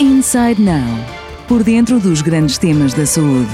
Inside Now por dentro dos grandes temas da saúde.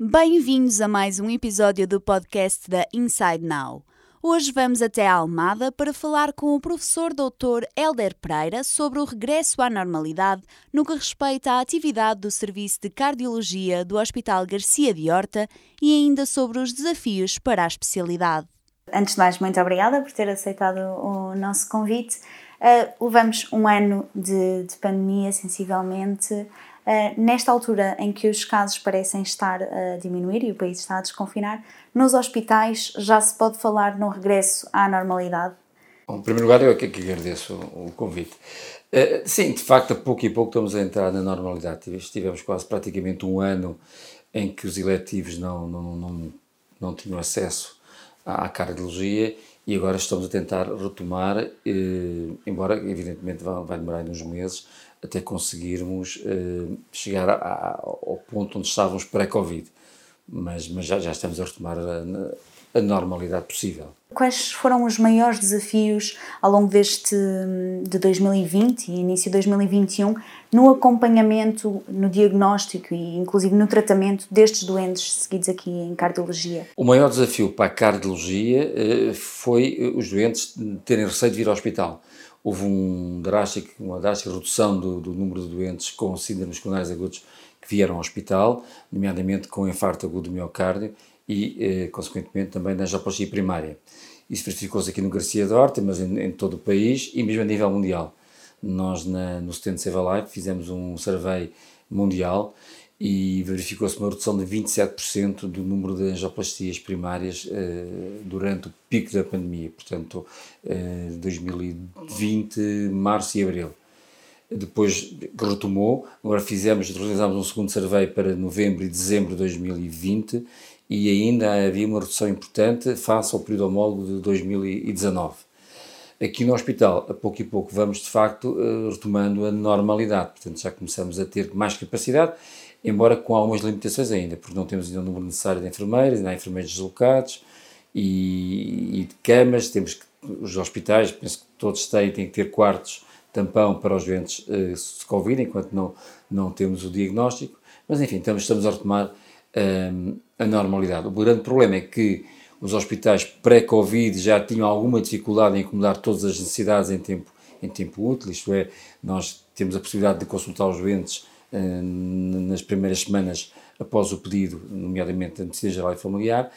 Bem-vindos a mais um episódio do podcast da Inside Now. Hoje vamos até a Almada para falar com o professor Dr. Helder Pereira sobre o regresso à normalidade no que respeita à atividade do Serviço de Cardiologia do Hospital Garcia de Horta e ainda sobre os desafios para a especialidade. Antes de mais, muito obrigada por ter aceitado o nosso convite. Uh, levamos um ano de, de pandemia, sensivelmente. Uh, nesta altura em que os casos parecem estar a diminuir e o país está a desconfinar, nos hospitais já se pode falar no regresso à normalidade? Bom, em primeiro lugar, eu aqui que agradeço o convite. Uh, sim, de facto, a pouco e pouco estamos a entrar na normalidade. Estivemos quase praticamente um ano em que os eletivos não, não, não, não tinham acesso à cardiologia e agora estamos a tentar retomar, eh, embora evidentemente vai, demorar uns meses, até conseguirmos eh, chegar a, a, ao ponto onde estávamos pré-Covid. Mas, mas já, já estamos a retomar a, a, normalidade possível. Quais foram os maiores desafios ao longo deste de 2020 e início de 2021 no acompanhamento, no diagnóstico e inclusive no tratamento destes doentes seguidos aqui em cardiologia? O maior desafio para a cardiologia eh, foi os doentes terem receio de vir ao hospital houve um drástico, uma drástica redução do, do, número de doentes com síndromes coronários agudos que vieram ao hospital, nomeadamente com infarto agudo do miocárdio e, eh, consequentemente, também na angioplastia primária. Isso verificou-se aqui no Garcia de Horta, mas em, em, todo o país e mesmo a nível mundial. Nós, na, no Stand Save a fizemos um survey mundial e verificou-se uma redução de 27% do número de angioplastias primárias eh, durante o pico da pandemia, portanto, eh, 2020, março e abril. Depois retomou, agora fizemos, realizámos um segundo survey para novembro e dezembro de 2020 e ainda havia uma redução importante face ao período homólogo de 2019. Aqui no hospital, a pouco e pouco, vamos de facto eh, retomando a normalidade, portanto já começamos a ter mais capacidade embora com algumas limitações ainda, porque não temos ainda o número necessário de enfermeiros, ainda há enfermeiros deslocados e, e de camas, temos que, os hospitais, penso que todos têm, têm que ter quartos tampão para os doentes uh, de Covid, enquanto não, não temos o diagnóstico, mas enfim, estamos, estamos a retomar um, a normalidade. O grande problema é que os hospitais pré-Covid já tinham alguma dificuldade em acomodar todas as necessidades em tempo, em tempo útil, isto é, nós temos a possibilidade de consultar os doentes eh, nas primeiras semanas após o pedido, nomeadamente da medicina geral e familiar,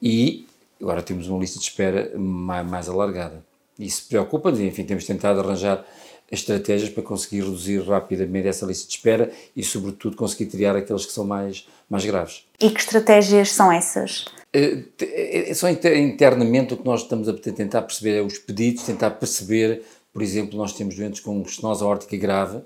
e agora temos uma lista de espera mais, mais alargada. Isso preocupa-nos, enfim, temos tentado arranjar estratégias para conseguir reduzir rapidamente essa lista de espera e, sobretudo, conseguir triar aqueles que são mais, mais graves. E que estratégias são essas? É, é, só internamente o que nós estamos a tentar perceber é os pedidos, tentar perceber, por exemplo, nós temos doentes com estenose aórtica grave,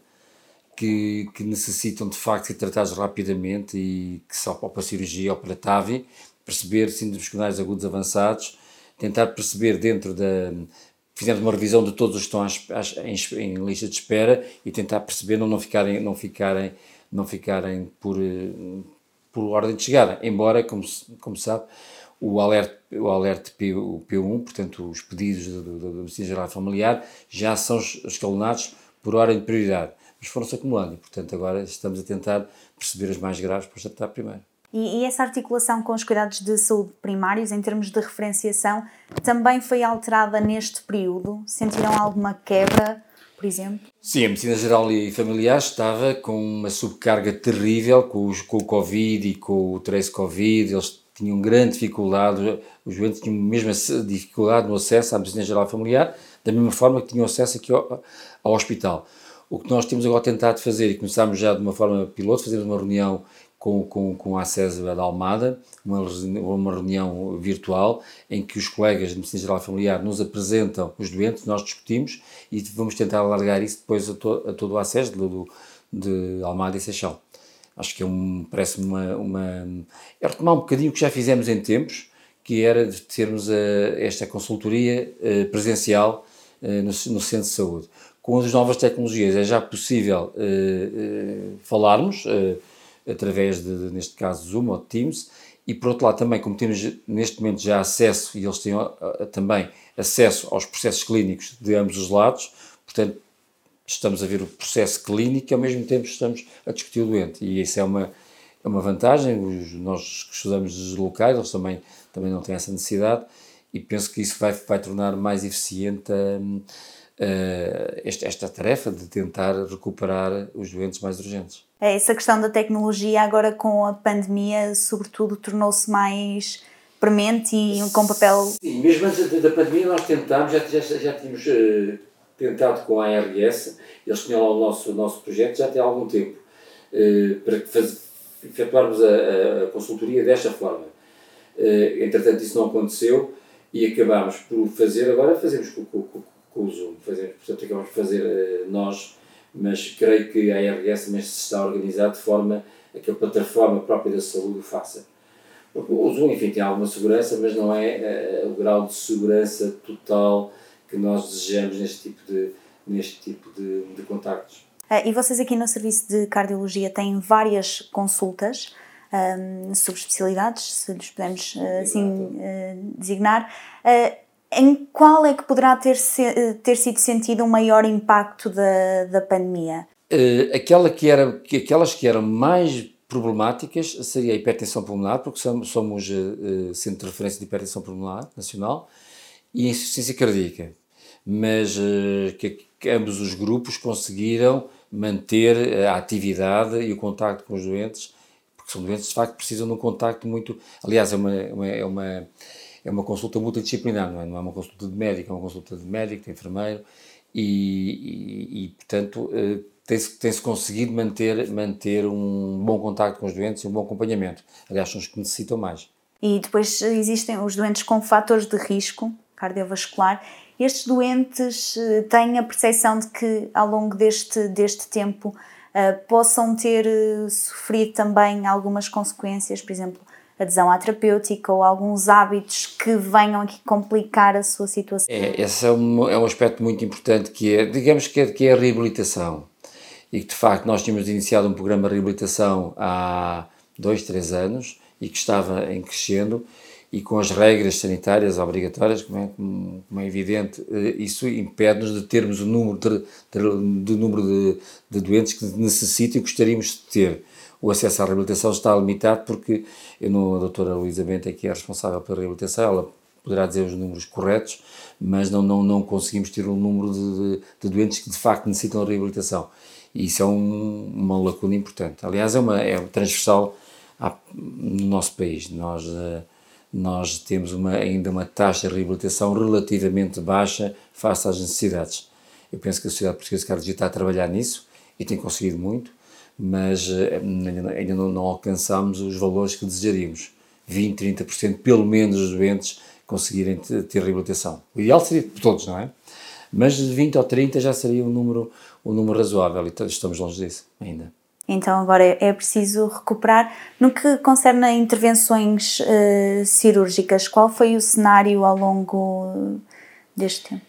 que, que, necessitam de facto ser tratados rapidamente e que só para a cirurgia ou para TAVI, perceber síndromes coronários agudos avançados, tentar perceber dentro da. Fizemos uma revisão de todos os que estão em, em, lista de espera e tentar perceber não, não ficarem, não ficarem, não ficarem por, por ordem de chegada. Embora, como, como sabe, o alerta, o alerta P, o P1, portanto, os pedidos da Medicina Geral Familiar, já são escalonados por ordem de prioridade mas foram-se acumulando e, portanto, agora estamos a tentar perceber as mais graves para tratar primeiro. E, e, essa articulação com os cuidados de saúde primários, em termos de referenciação, também foi alterada neste período? Sentiram alguma quebra, por exemplo? Sim, a medicina geral e familiar estava com uma subcarga terrível com, os, com o Covid e com o trace Covid, eles tinham grande dificuldade, os doentes tinham mesmo dificuldade no acesso à medicina geral e familiar, da mesma forma que tinham acesso aqui ao, ao hospital. O que nós temos agora tentado fazer, e começámos já de uma forma piloto, fazer uma reunião com, com, com a César da Almada, uma, uma reunião virtual, em que os colegas de Medicina Geral Familiar nos apresentam os doentes, nós discutimos e vamos tentar alargar isso depois a, to, a todo o acesso de, de Almada e Seixal. Acho que é um, parece-me uma, uma. É retomar um bocadinho o que já fizemos em tempos, que era de termos a, esta consultoria a, presencial a, no, no centro de saúde com as novas tecnologias é já possível falarmos, através de, neste caso, Zoom ou Teams, e por outro lado também, como temos neste momento já acesso, e eles têm também acesso aos processos clínicos de ambos os lados, portanto, estamos a ver o processo clínico e ao mesmo tempo estamos a discutir o doente. E isso é uma, é uma vantagem. Os, nós que estudamos dos locais, eles também, também não têm essa necessidade e penso que isso vai, vai tornar mais eficiente uh, esta, esta tarefa de tentar recuperar os doentes mais urgentes. É, essa questão da tecnologia agora com a pandemia, sobretudo, tornou-se mais premente e com papel... Sim, mesmo antes da pandemia nós tentámos, já, já, já tínhamos uh, tentado com a ARS, eles tinham lá o nosso, o nosso projeto já tem algum tempo, uh, para faz, efetuarmos a, a, consultoria desta forma. Uh, entretanto isso não aconteceu e acabámos por fazer, agora fazemos com, com, com, com o Zoom, fazemos, portanto acabamos por fazer nós, mas creio que a ARS também se está a organizar de forma a que a plataforma própria da saúde o faça. O Zoom, enfim, tem alguma segurança, mas não é uh, o grau de segurança total que nós desejamos neste tipo de, neste tipo de, de contactos. Uh, e vocês aqui no Serviço de Cardiologia têm várias consultas um, sobre especialidades, se lhes podemos uh, assim designar. Em qual é que poderá ter, se, ter sido sentido um maior impacto da, da pandemia? aquela que era, que, aquelas que eram mais problemáticas seria a hipertensão pulmonar, porque somos, somos uh, centro de referência de hipertensão pulmonar nacional, e a insuficiência cardíaca. Mas uh, que, que, ambos os grupos conseguiram manter a atividade e o contacto com os doentes, porque são doentes de facto que precisam de um contacto muito. Aliás, é uma, uma, é uma, é uma consulta multidisciplinar, não é? não é uma consulta de médico, é uma consulta de médico, de enfermeiro, e, e, e portanto. Uh, tem-se tem -se conseguido manter, manter um bom contacto com os doentes e um bom acompanhamento. Aliás, são os que necessitam mais. E depois existem os doentes com fatores de risco cardiovascular. Estes doentes eh, têm a percepção de que ao longo deste, deste tempo uh, possam ter sofrido também algumas consequências, por exemplo, adesão à terapêutica ou alguns hábitos que venham aqui complicar a sua situação? É, esse é um, é um aspecto muito importante que é, digamos que é, que é a reabilitação e que de facto nós tínhamos iniciado um programa de reabilitação há dois, três anos e que estava em crescendo e com as regras sanitárias obrigatórias, como é, como é evidente, eh, isso impede-nos de termos o número de, de, de número de, de, doentes que necessitam e gostaríamos de ter. O acesso à reabilitação está limitado porque eu não, a doutora Luísa Benta, que é responsável pela reabilitação, ela poderá dizer os números corretos, mas não, não, não conseguimos ter um número de, de doentes que de facto necessitam de reabilitação. E isso é um, uma lacuna importante. Aliás, é, uma, é transversal à, no nosso país. Nós, uh, nós temos uma, ainda uma taxa de reabilitação relativamente baixa face às necessidades. Eu penso que a Sociedade Portuguesa de Cardiologia está a trabalhar nisso e tem conseguido muito, mas uh, ainda não, não alcançamos os valores que desejaríamos. 20, 30% pelo menos dos doentes conseguirem ter reabilitação. O ideal seria de todos, não é? Mas de 20 ou 30 já seria um número, um número razoável e estamos longe disso ainda. Então agora é preciso recuperar. No que concerne a intervenções uh, cirúrgicas, qual foi o cenário ao longo deste tempo?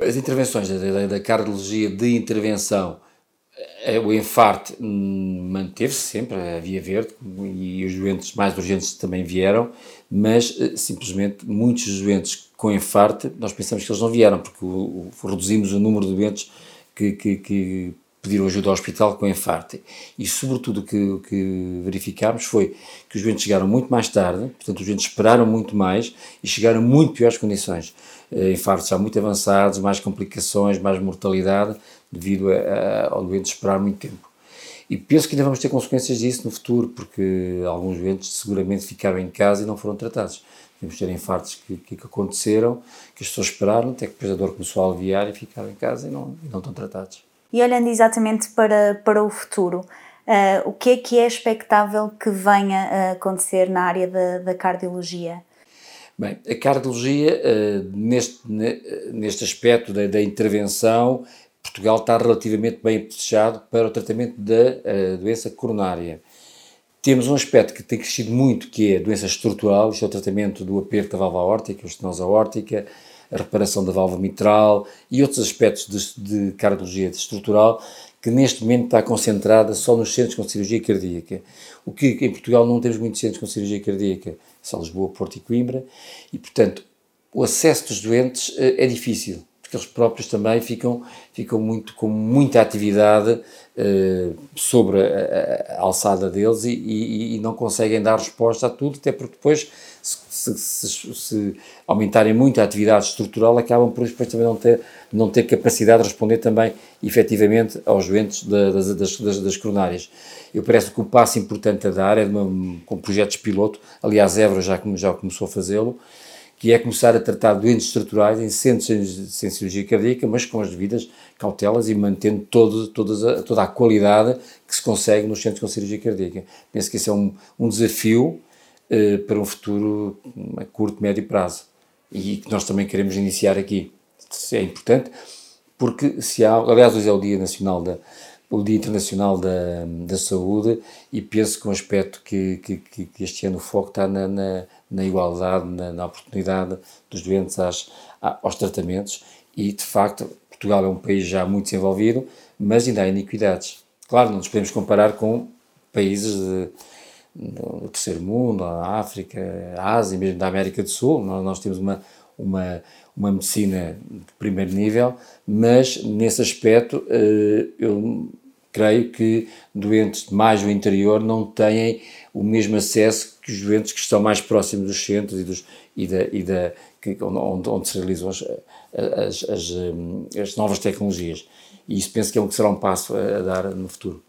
As intervenções da, da, da cardiologia de intervenção, eh, o infarto hum, manteve-se sempre, a via verde, e os doentes mais urgentes também vieram, mas eh, simplesmente muitos doentes com infarto, nós pensamos que eles não vieram, porque o, o, reduzimos o número de doentes que, que, que pediram ajuda ao hospital com infarto. E, sobretudo, o que, que verificámos foi que os doentes chegaram muito mais tarde, portanto, os doentes esperaram muito mais e chegaram em muito piores condições. Uh, infartos já muito avançados, mais complicações, mais mortalidade, devido a, a, ao doente esperar muito tempo. E penso que ainda vamos ter consequências disso no futuro, porque alguns doentes seguramente ficaram em casa e não foram tratados. Temos ter infartos que, que, aconteceram, que as pessoas esperaram, até que depois a dor começou a aliviar e ficaram em casa e não, e não estão tratados. E olhando exatamente para, para o futuro, uh, o que é que é expectável que venha a acontecer na área da, da cardiologia? Bem, a cardiologia, uh, neste, neste aspecto da, da, intervenção, Portugal está relativamente bem fechado para o tratamento da uh, doença coronária. Temos um aspecto que tem crescido muito, que é a doença estrutural, isto é o tratamento do aperto da válvula aórtica, estenose aórtica, a reparação da válvula mitral e outros aspectos de, de cardiologia estrutural, que neste momento está concentrada só nos centros com cirurgia cardíaca. O que em Portugal não temos muitos centros com cirurgia cardíaca, são Lisboa, Porto e Coimbra, e portanto o acesso dos doentes eh, é difícil, porque eles próprios também ficam, ficam muito, com muita atividade uh, sobre a, a, alçada deles e, e, e, não conseguem dar resposta a tudo, até porque depois, se, se, se, se aumentarem muito a atividade estrutural, acabam por depois também não ter, não ter capacidade de responder também efetivamente aos doentes das, das, das, das coronárias. Eu parece que o passo importante a dar é de uma, com projetos piloto, aliás, Évora já, já começou a fazê-lo, que é começar a tratar doentes estruturais em centros sem cirurgia cardíaca, mas com as devidas cautelas e mantendo todo, toda, a, toda a qualidade que se consegue nos centros com cirurgia cardíaca. Penso que esse é um, um desafio eh, para um futuro a curto, médio prazo e que nós também queremos iniciar aqui. Isso é importante porque se há, aliás, hoje é o Dia Nacional da, o Dia Internacional da, da Saúde e penso que um aspecto que, que, que este ano o foco está na, na na igualdade, na, na oportunidade dos doentes às, aos tratamentos e, de facto, Portugal é um país já muito desenvolvido, mas ainda há iniquidades. Claro, não nos podemos comparar com países de, do terceiro mundo, a África, a Ásia, mesmo da América do Sul. Nós, nós temos uma, uma, uma medicina de primeiro nível, mas nesse aspecto eh, eu creio que doentes mais do interior não têm o mesmo acesso que os doentes que estão mais próximos dos centros e, dos, e da, e da que, onde, onde, se realizam as, as, as, hum, as, novas tecnologias. E isso penso que é um, que será um passo a, a dar no futuro.